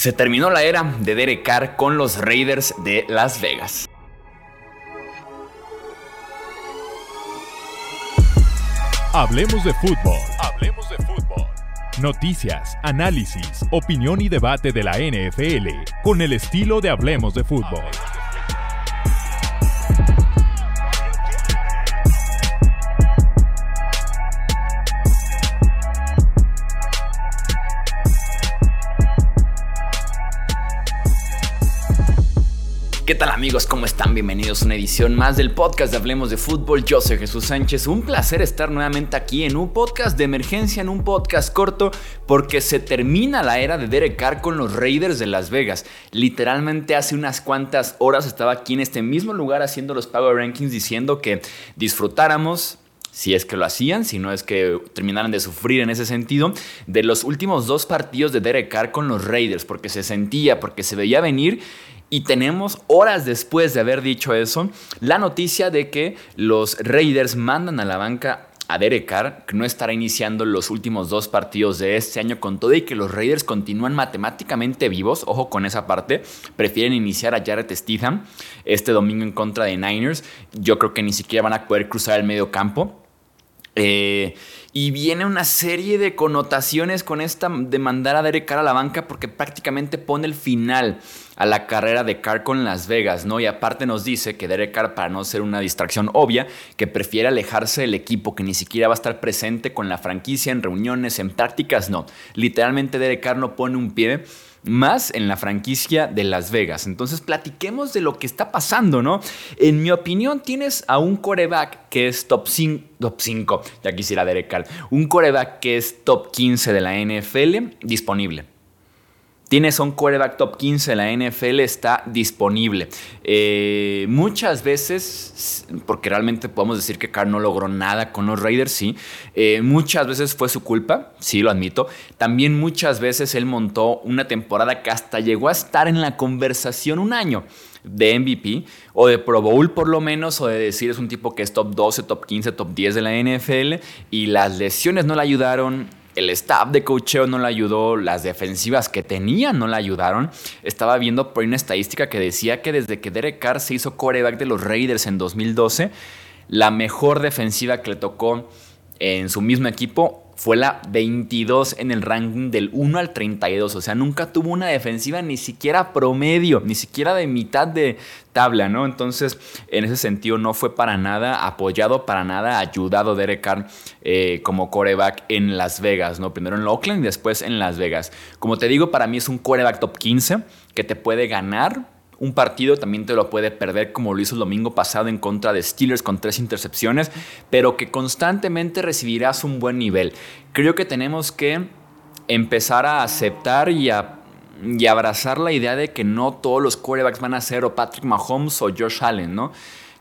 Se terminó la era de Derek Carr con los Raiders de Las Vegas. Hablemos de fútbol. Hablemos de fútbol. Noticias, análisis, opinión y debate de la NFL con el estilo de Hablemos de fútbol. ¿Qué tal amigos? ¿Cómo están? Bienvenidos a una edición más del podcast de Hablemos de Fútbol. Yo soy Jesús Sánchez. Un placer estar nuevamente aquí en un podcast de emergencia, en un podcast corto, porque se termina la era de Derek Carr con los Raiders de Las Vegas. Literalmente hace unas cuantas horas estaba aquí en este mismo lugar haciendo los Power Rankings diciendo que disfrutáramos si es que lo hacían, si no es que terminaran de sufrir en ese sentido, de los últimos dos partidos de Derek Carr con los Raiders, porque se sentía, porque se veía venir y tenemos horas después de haber dicho eso, la noticia de que los Raiders mandan a la banca a Derek Carr, que no estará iniciando los últimos dos partidos de este año con todo y que los Raiders continúan matemáticamente vivos, ojo con esa parte, prefieren iniciar a Jared Stidham este domingo en contra de Niners, yo creo que ni siquiera van a poder cruzar el medio campo. Eh, y viene una serie de connotaciones con esta de mandar a Derek Carr a la banca porque prácticamente pone el final a la carrera de Carr con Las Vegas, ¿no? Y aparte nos dice que Derek Carr, para no ser una distracción obvia, que prefiere alejarse del equipo, que ni siquiera va a estar presente con la franquicia en reuniones, en prácticas, no. Literalmente Derek Carr no pone un pie más en la franquicia de Las Vegas. Entonces platiquemos de lo que está pasando, ¿no? En mi opinión tienes a un coreback que es top 5, top 5 ya quisiera Derek Carr, un coreback que es top 15 de la NFL disponible. Tienes un quarterback top 15 de la NFL, está disponible. Eh, muchas veces, porque realmente podemos decir que Carr no logró nada con los Raiders, sí. Eh, muchas veces fue su culpa, sí, lo admito. También muchas veces él montó una temporada que hasta llegó a estar en la conversación un año de MVP o de Pro Bowl por lo menos, o de decir es un tipo que es top 12, top 15, top 10 de la NFL y las lesiones no le ayudaron, el staff de cocheo no le ayudó, las defensivas que tenía no le ayudaron. Estaba viendo por una estadística que decía que desde que Derek Carr se hizo coreback de los Raiders en 2012, la mejor defensiva que le tocó en su mismo equipo fue la 22 en el ranking del 1 al 32. O sea, nunca tuvo una defensiva ni siquiera promedio, ni siquiera de mitad de tabla, ¿no? Entonces, en ese sentido, no fue para nada apoyado, para nada ayudado Derek Carr eh, como coreback en Las Vegas, ¿no? Primero en Oakland y después en Las Vegas. Como te digo, para mí es un coreback top 15 que te puede ganar un partido también te lo puede perder como lo hizo el domingo pasado en contra de Steelers con tres intercepciones, pero que constantemente recibirás un buen nivel. Creo que tenemos que empezar a aceptar y a abrazar la idea de que no todos los quarterbacks van a ser o Patrick Mahomes o Josh Allen, ¿no?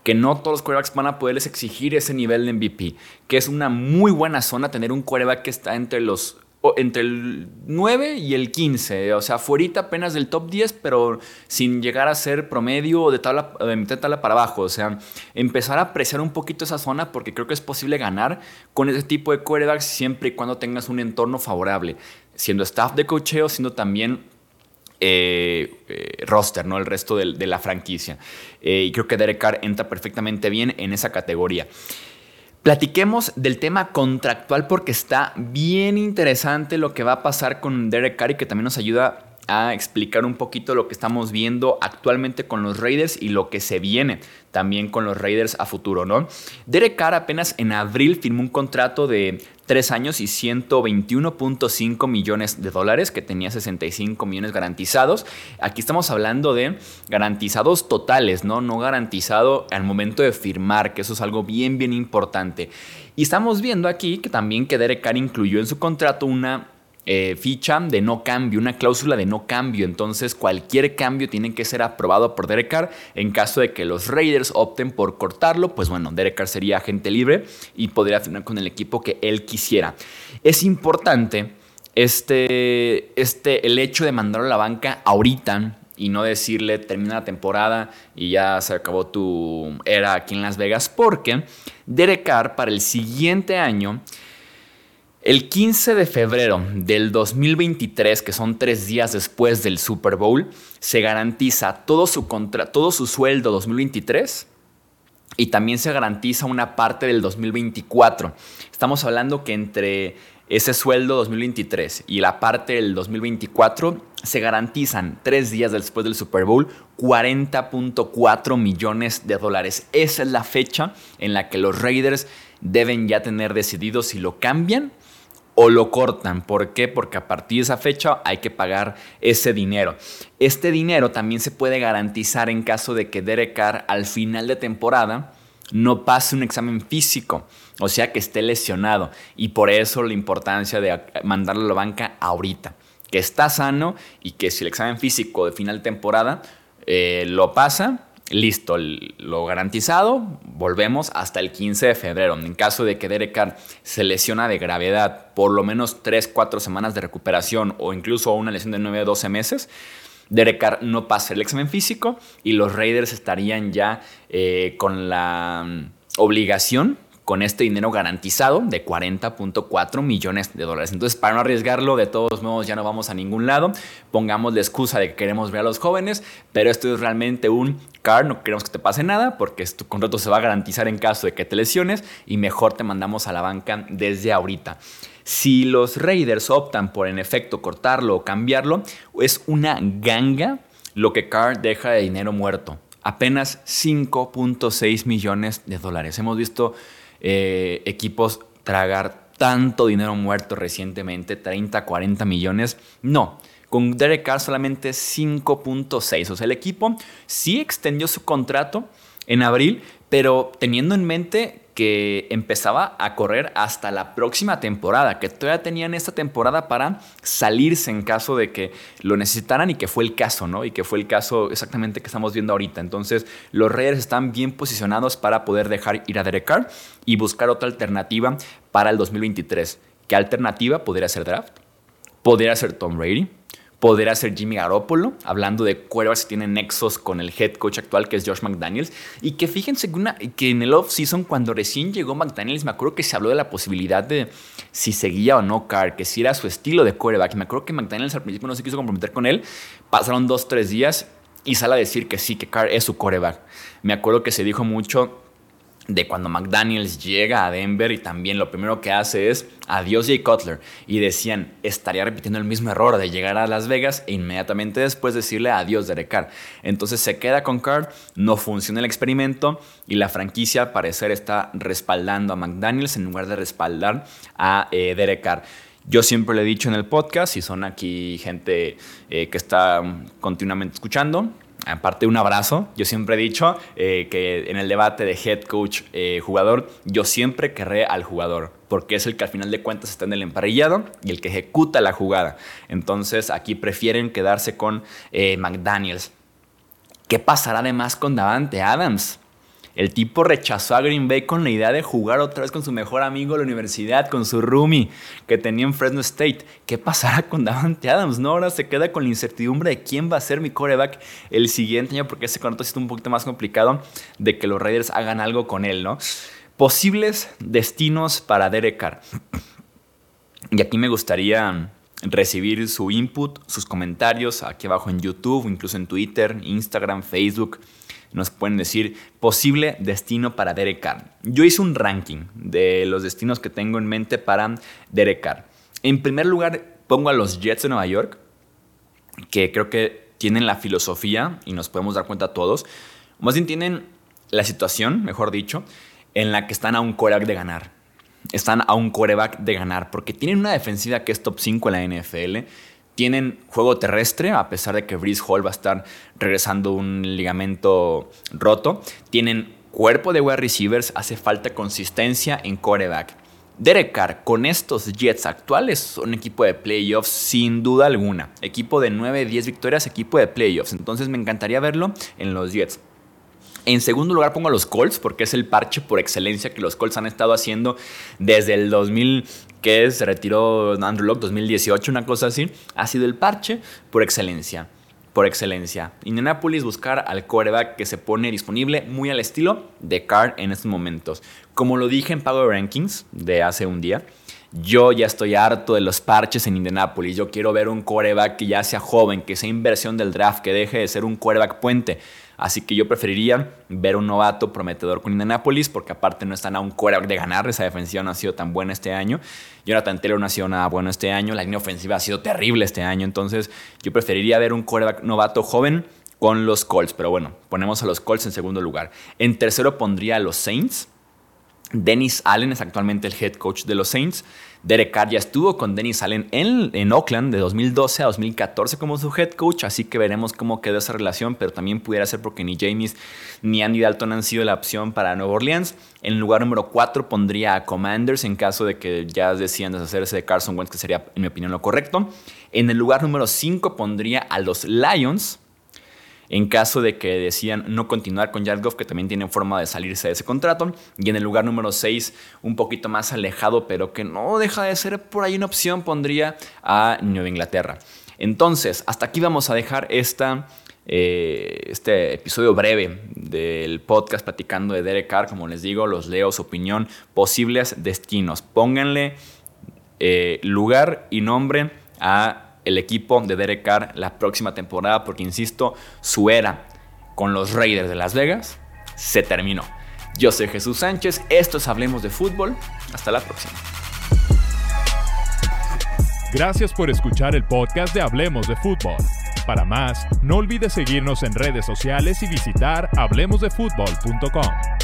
Que no todos los quarterbacks van a poderles exigir ese nivel de MVP, que es una muy buena zona tener un quarterback que está entre los entre el 9 y el 15, o sea, fuera apenas del top 10, pero sin llegar a ser promedio de, tabla, de mitad tabla para abajo. O sea, empezar a apreciar un poquito esa zona porque creo que es posible ganar con ese tipo de quarterbacks siempre y cuando tengas un entorno favorable, siendo staff de cocheo, siendo también eh, eh, roster, ¿no? El resto de, la franquicia. Eh, y creo que Derek Carr entra perfectamente bien en esa categoría. Platiquemos del tema contractual porque está bien interesante lo que va a pasar con Derek Carr y que también nos ayuda a explicar un poquito lo que estamos viendo actualmente con los Raiders y lo que se viene también con los Raiders a futuro, ¿no? Derek Carr apenas en abril firmó un contrato de 3 años y 121.5 millones de dólares, que tenía 65 millones garantizados. Aquí estamos hablando de garantizados totales, ¿no? No garantizado al momento de firmar, que eso es algo bien, bien importante. Y estamos viendo aquí que también que Derek Carr incluyó en su contrato una eh, ficha de no cambio, una cláusula de no cambio. Entonces, cualquier cambio tiene que ser aprobado por Derek Carr. En caso de que los Raiders opten por cortarlo, pues bueno, Derek Carr sería agente libre y podría firmar con el equipo que él quisiera. Es importante este, este, el hecho de mandarlo a la banca ahorita y no decirle termina la temporada y ya se acabó tu era aquí en Las Vegas, porque Derek Carr para el siguiente año El 15 de febrero del 2023, que son tres días después del Super Bowl, se garantiza todo su, contra todo su sueldo 2023 y también se garantiza una parte del 2024. Estamos hablando que entre ese sueldo 2023 y la parte del 2024 se garantizan tres días después del Super Bowl 40.4 millones de dólares. Esa es la fecha en la que los Raiders deben ya tener decidido si lo cambian o lo cortan. ¿Por qué? Porque a partir de esa fecha hay que pagar ese dinero. Este dinero también se puede garantizar en caso de que Derek Carr al final de temporada no pase un examen físico, o sea que esté lesionado. Y por eso la importancia de mandarlo a la banca ahorita, que está sano y que si el examen físico de final de temporada eh, lo pasa, listo, lo garantizado, volvemos hasta el 15 de febrero. En caso de que Derek Carr se lesiona de gravedad, por lo menos 3, 4 semanas de recuperación o incluso una lesión de 9 a 12 meses, Derek Carr no pasa el examen físico y los Raiders estarían ya eh, con la mm, obligación con este dinero garantizado de 40.4 millones de dólares. Entonces, para no arriesgarlo, de todos modos ya no vamos a ningún lado. Pongamos la excusa de que queremos ver a los jóvenes, pero esto es realmente un car, no queremos que te pase nada porque tu contrato se va a garantizar en caso de que te lesiones y mejor te mandamos a la banca desde ahorita. Si los Raiders optan por en efecto cortarlo o cambiarlo, es una ganga lo que Carr deja de dinero muerto. Apenas 5.6 millones de dólares. Hemos visto eh, equipos tragar tanto dinero muerto recientemente, 30, 40 millones. No, con Derek Carr solamente 5.6. O sea, el equipo sí extendió su contrato en abril, pero teniendo en mente que empezaba a correr hasta la próxima temporada, que todavía tenían esta temporada para salirse en caso de que lo necesitaran y que fue el caso, ¿no? Y que fue el caso exactamente que estamos viendo ahorita. Entonces, los Raiders están bien posicionados para poder dejar ir a Derek Carr y buscar otra alternativa para el 2023. ¿Qué alternativa podría ser draft? Podría ser Tom Brady poder hacer Jimmy Garoppolo, hablando de cuervas que tienen nexos con el head coach actual que es Josh McDaniels. Y que fíjense que, en el off-season, cuando recién llegó McDaniels, me acuerdo que se habló de la posibilidad de si seguía o no Carr, que si era su estilo de quarterback. Me acuerdo que McDaniels al principio no se quiso comprometer con él. Pasaron dos, tres días y sale a decir que sí, que Carr es su quarterback. Me acuerdo que se dijo mucho de cuando McDaniels llega a Denver y también lo primero que hace es adiós Jay Cutler y decían estaría repitiendo el mismo error de llegar a Las Vegas e inmediatamente después decirle adiós Derek Carr. Entonces se queda con Carr, no funciona el experimento y la franquicia al parecer está respaldando a McDaniels en lugar de respaldar a eh, Derek Carr. Yo siempre le he dicho en el podcast, si son aquí gente eh, que está continuamente escuchando, aparte un abrazo, yo siempre he dicho eh, que en el debate de head coach eh, jugador, yo siempre querré al jugador, porque es el que al final de cuentas está en el emparrillado y el que ejecuta la jugada. Entonces aquí prefieren quedarse con eh, McDaniels. ¿Qué pasará además con Davante Adams? El tipo rechazó a Green Bay con la idea de jugar otra vez con su mejor amigo de la universidad, con su roomie que tenía en Fresno State. ¿Qué pasará con Davante Adams? No, ahora se queda con la incertidumbre de quién va a ser mi coreback el siguiente año, porque ese contrato es un poquito más complicado de que los Raiders hagan algo con él, ¿no? Posibles destinos para Derek Carr. Y aquí me gustaría recibir su input, sus comentarios aquí abajo en YouTube, incluso en Twitter, Instagram, Facebook nos pueden decir posible destino para Derek Carr. Yo hice un ranking de los destinos que tengo en mente para Derek Carr. En primer lugar, pongo a los Jets de Nueva York, que creo que tienen la filosofía, y nos podemos dar cuenta todos, más bien tienen la situación, mejor dicho, en la que están a un coreback de ganar. Están a un coreback de ganar, porque tienen una defensiva que es top 5 en la NFL tienen juego terrestre, a pesar de que Breeze Hall va a estar regresando un ligamento roto. Tienen cuerpo de wide receivers, hace falta consistencia en coreback. Derek Carr, con estos Jets actuales, son equipo de playoffs sin duda alguna. Equipo de 9-10 victorias, equipo de playoffs. Entonces me encantaría verlo en los Jets. En segundo lugar pongo a los Colts porque es el parche por excelencia que los Colts han estado haciendo desde el 2000 que se retiró Andrew Locke 2018, una cosa así. Ha sido el parche por excelencia. Por excelencia. Indianapolis buscar al quarterback que se pone disponible muy al estilo de Carr en estos momentos. Como lo dije en Power Rankings de hace un día, Yo ya estoy harto de los parches en Indianapolis. Yo quiero ver un quarterback que ya sea joven, que sea inversión del draft, que deje de ser un quarterback puente. Así que yo preferiría ver un novato prometedor con Indianapolis, porque aparte no están a un quarterback de ganar. Esa defensiva no ha sido tan buena este año. Jonathan Taylor no ha sido nada bueno este año. La línea ofensiva ha sido terrible este año. Entonces yo preferiría ver un quarterback novato joven con los Colts. Pero bueno, ponemos a los Colts en segundo lugar. En tercero pondría a los Saints. Dennis Allen es actualmente el head coach de los Saints. Derek Carr ya estuvo con Dennis Allen en, en, Oakland de 2012 a 2014 como su head coach, así que veremos cómo quedó esa relación, pero también pudiera ser porque ni James ni Andy Dalton han sido la opción para Nueva Orleans. En el lugar número 4 pondría a Commanders en caso de que ya decían deshacerse de Carson Wentz, que sería en mi opinión lo correcto. En el lugar número 5 pondría a los Lions en caso de que decían no continuar con Jared Goff, que también tienen forma de salirse de ese contrato. Y en el lugar número 6, un poquito más alejado, pero que no deja de ser por ahí una opción, pondría a Nueva Inglaterra. Entonces, hasta aquí vamos a dejar eh, este episodio breve del podcast platicando de Derek Carr. Como les digo, los leo su opinión, posibles destinos. Pónganle eh, lugar y nombre a el equipo de Derek Carr la próxima temporada, porque insisto, su era con los Raiders de Las Vegas se terminó. Yo soy Jesús Sánchez, esto es Hablemos de Fútbol, hasta la próxima. Gracias por escuchar el podcast de Hablemos de Fútbol. Para más, no olvides seguirnos en redes sociales y visitar hablemosdefutbol.com.